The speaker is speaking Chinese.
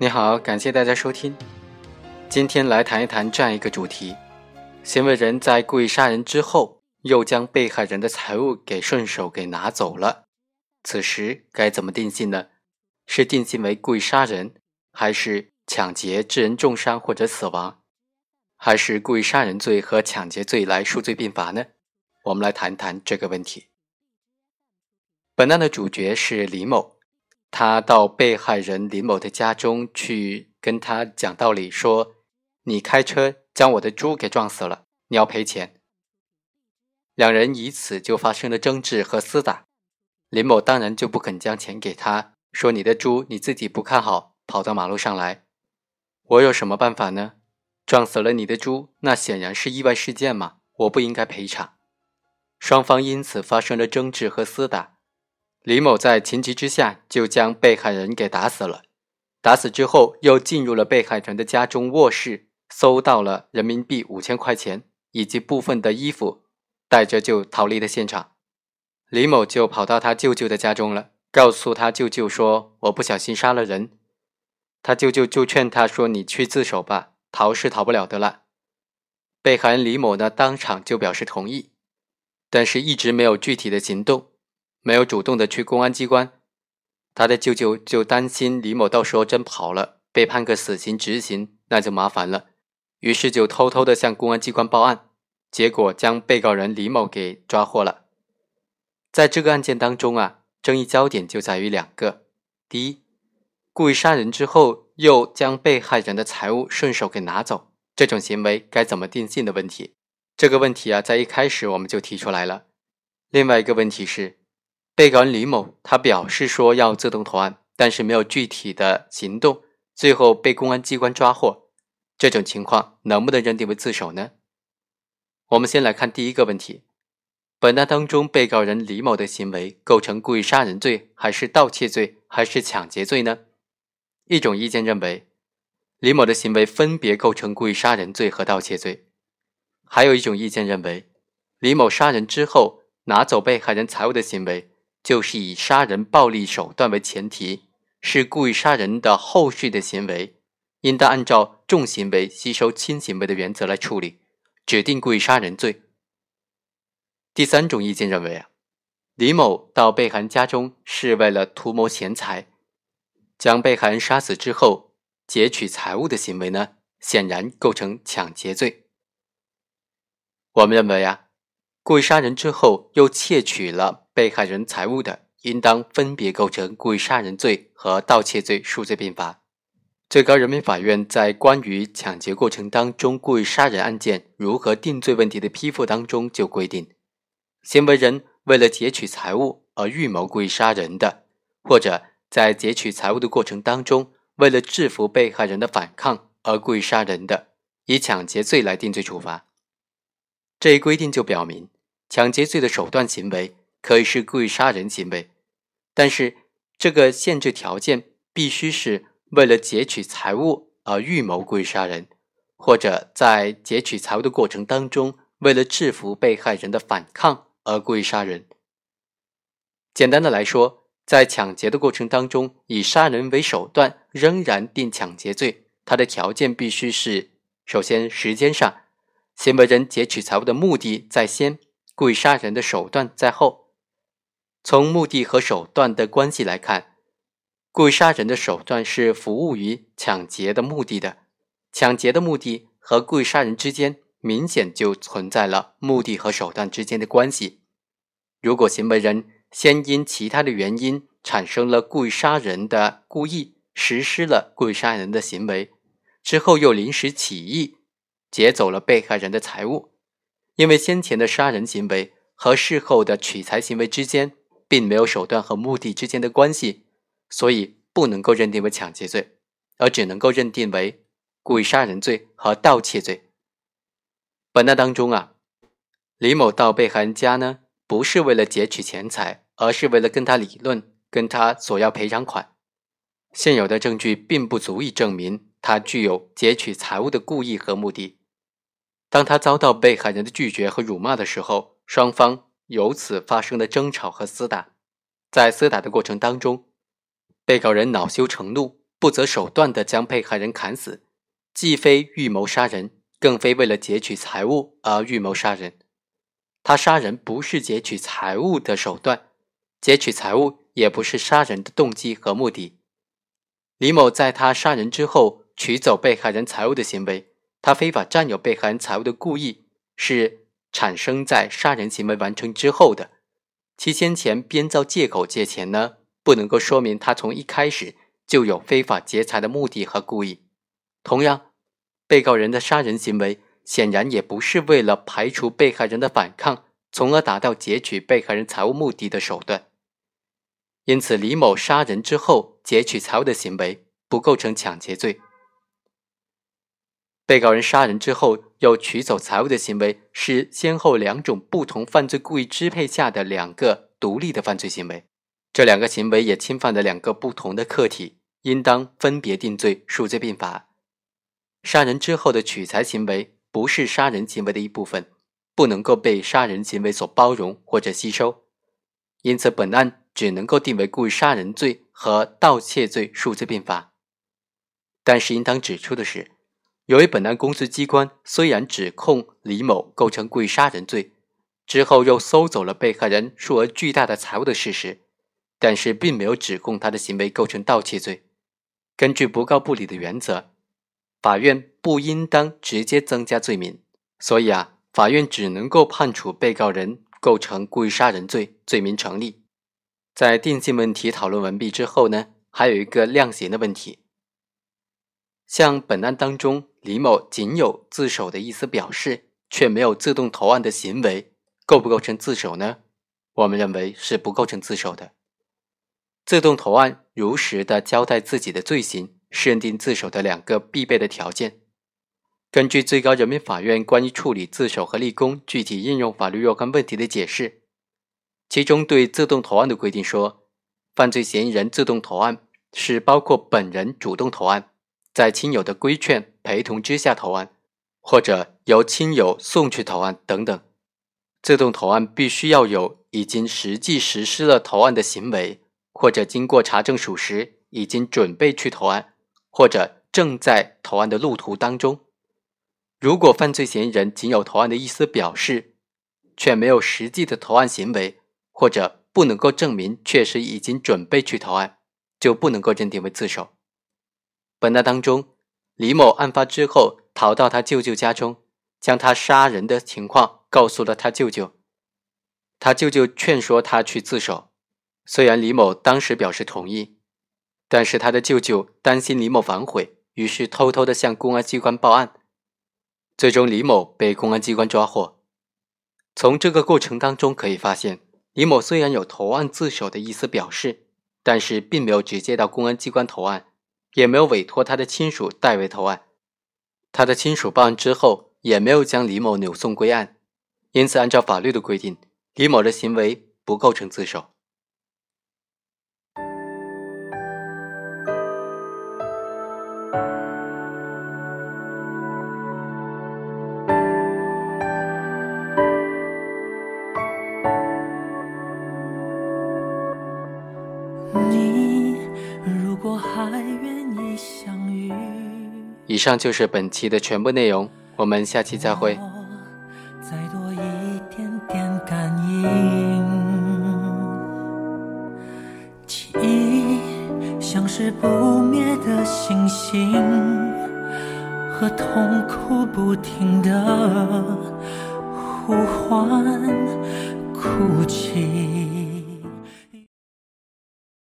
你好，感谢大家收听。今天来谈一谈这样一个主题：行为人在故意杀人之后，又将被害人的财物给顺手给拿走了，此时该怎么定性呢？是定性为故意杀人，还是抢劫致人重伤或者死亡，还是故意杀人罪和抢劫罪来数罪并罚呢？我们来谈谈这个问题。本案的主角是李某，他到被害人李某的家中去跟他讲道理，说：“你开车将我的猪给撞死了，你要赔钱。”两人以此就发生了争执和厮打。林某当然就不肯将钱给他。说你的猪你自己不看好，跑到马路上来，我有什么办法呢？撞死了你的猪，那显然是意外事件嘛，我不应该赔偿。双方因此发生了争执和厮打。李某在情急之下就将被害人给打死了。打死之后，又进入了被害人的家中卧室，搜到了人民币五千块钱以及部分的衣服，带着就逃离了现场。李某就跑到他舅舅的家中了。告诉他舅舅说：“我不小心杀了人。”他舅舅就劝他说：“你去自首吧，逃是逃不了的了。”被害人李某呢，当场就表示同意，但是一直没有具体的行动，没有主动的去公安机关。他的舅舅就担心李某到时候真跑了，被判个死刑执行，那就麻烦了，于是就偷偷的向公安机关报案，结果将被告人李某给抓获了。在这个案件当中啊。争议焦点就在于两个：第一，故意杀人之后又将被害人的财物顺手给拿走，这种行为该怎么定性的问题。这个问题啊，在一开始我们就提出来了。另外一个问题是，被告人李某他表示说要自动投案，但是没有具体的行动，最后被公安机关抓获，这种情况能不能认定为自首呢？我们先来看第一个问题。本案当中，被告人李某的行为构成故意杀人罪，还是盗窃罪，还是抢劫罪呢？一种意见认为，李某的行为分别构成故意杀人罪和盗窃罪；还有一种意见认为，李某杀人之后拿走被害人财物的行为，就是以杀人暴力手段为前提，是故意杀人的后续的行为，应当按照重行为吸收轻行为的原则来处理，指定故意杀人罪。第三种意见认为啊，李某到被害人家中是为了图谋钱财，将被害人杀死之后劫取财物的行为呢，显然构成抢劫罪。我们认为啊，故意杀人之后又窃取了被害人财物的，应当分别构成故意杀人罪和盗窃罪，数罪并罚。最高人民法院在关于抢劫过程当中故意杀人案件如何定罪问题的批复当中就规定。行为人为了劫取财物而预谋故意杀人的，或者在劫取财物的过程当中，为了制服被害人的反抗而故意杀人的，以抢劫罪来定罪处罚。这一规定就表明，抢劫罪的手段行为可以是故意杀人行为，但是这个限制条件必须是为了劫取财物而预谋故意杀人，或者在劫取财物的过程当中，为了制服被害人的反抗。而故意杀人。简单的来说，在抢劫的过程当中，以杀人为手段，仍然定抢劫罪。它的条件必须是：首先，时间上，行为人劫取财物的目的在先，故意杀人的手段在后。从目的和手段的关系来看，故意杀人的手段是服务于抢劫的目的的，抢劫的目的和故意杀人之间。明显就存在了目的和手段之间的关系。如果行为人先因其他的原因产生了故意杀人的故意，实施了故意杀人的行为，之后又临时起意劫走了被害人的财物，因为先前的杀人行为和事后的取财行为之间并没有手段和目的之间的关系，所以不能够认定为抢劫罪，而只能够认定为故意杀人罪和盗窃罪。本案当中啊，李某到被害人家呢，不是为了劫取钱财，而是为了跟他理论，跟他索要赔偿款。现有的证据并不足以证明他具有劫取财物的故意和目的。当他遭到被害人的拒绝和辱骂的时候，双方由此发生了争吵和厮打。在厮打的过程当中，被告人恼羞成怒，不择手段地将被害人砍死，既非预谋杀人，更非为了劫取财物而预谋杀人。他杀人不是劫取财物的手段，劫取财物也不是杀人的动机和目的。李某在他杀人之后取走被害人财物的行为，他非法占有被害人财物的故意是产生在杀人行为完成之后的。其先前编造借口借钱呢，不能够说明他从一开始就有非法劫财的目的和故意。同样，被告人的杀人行为。显然也不是为了排除被害人的反抗，从而达到劫取被害人财物目的的手段。因此，李某杀人之后劫取财物的行为不构成抢劫罪。被告人杀人之后又取走财物的行为是先后两种不同犯罪故意支配下的两个独立的犯罪行为，这两个行为也侵犯了两个不同的客体，应当分别定罪，数罪并罚。杀人之后的取财行为。不是杀人行为的一部分，不能够被杀人行为所包容或者吸收，因此本案只能够定为故意杀人罪和盗窃罪数罪并罚。但是应当指出的是，由于本案公诉机关虽然指控李某构成故意杀人罪，之后又搜走了被害人数额巨大的财物的事实，但是并没有指控他的行为构成盗窃罪。根据不告不理的原则。法院不应当直接增加罪名，所以啊，法院只能够判处被告人构成故意杀人罪，罪名成立。在定性问题讨论完毕之后呢，还有一个量刑的问题。像本案当中，李某仅有自首的意思表示，却没有自动投案的行为，构不构成自首呢？我们认为是不构成自首的。自动投案，如实的交代自己的罪行。是认定自首的两个必备的条件。根据最高人民法院关于处理自首和立功具体应用法律若干问题的解释，其中对自动投案的规定说，犯罪嫌疑人自动投案是包括本人主动投案，在亲友的规劝陪同之下投案，或者由亲友送去投案等等。自动投案必须要有已经实际实施了投案的行为，或者经过查证属实，已经准备去投案。或者正在投案的路途当中，如果犯罪嫌疑人仅有投案的意思表示，却没有实际的投案行为，或者不能够证明确实已经准备去投案，就不能够认定为自首。本案当中，李某案发之后逃到他舅舅家中，将他杀人的情况告诉了他舅舅，他舅舅劝说他去自首，虽然李某当时表示同意。但是他的舅舅担心李某反悔，于是偷偷的向公安机关报案。最终，李某被公安机关抓获。从这个过程当中可以发现，李某虽然有投案自首的意思表示，但是并没有直接到公安机关投案，也没有委托他的亲属代为投案。他的亲属报案之后，也没有将李某扭送归案。因此，按照法律的规定，李某的行为不构成自首。上就是本期的全部内容，我们下期再会。再多一点点感应，记忆像是不灭的星星，和痛苦不停的呼唤哭泣。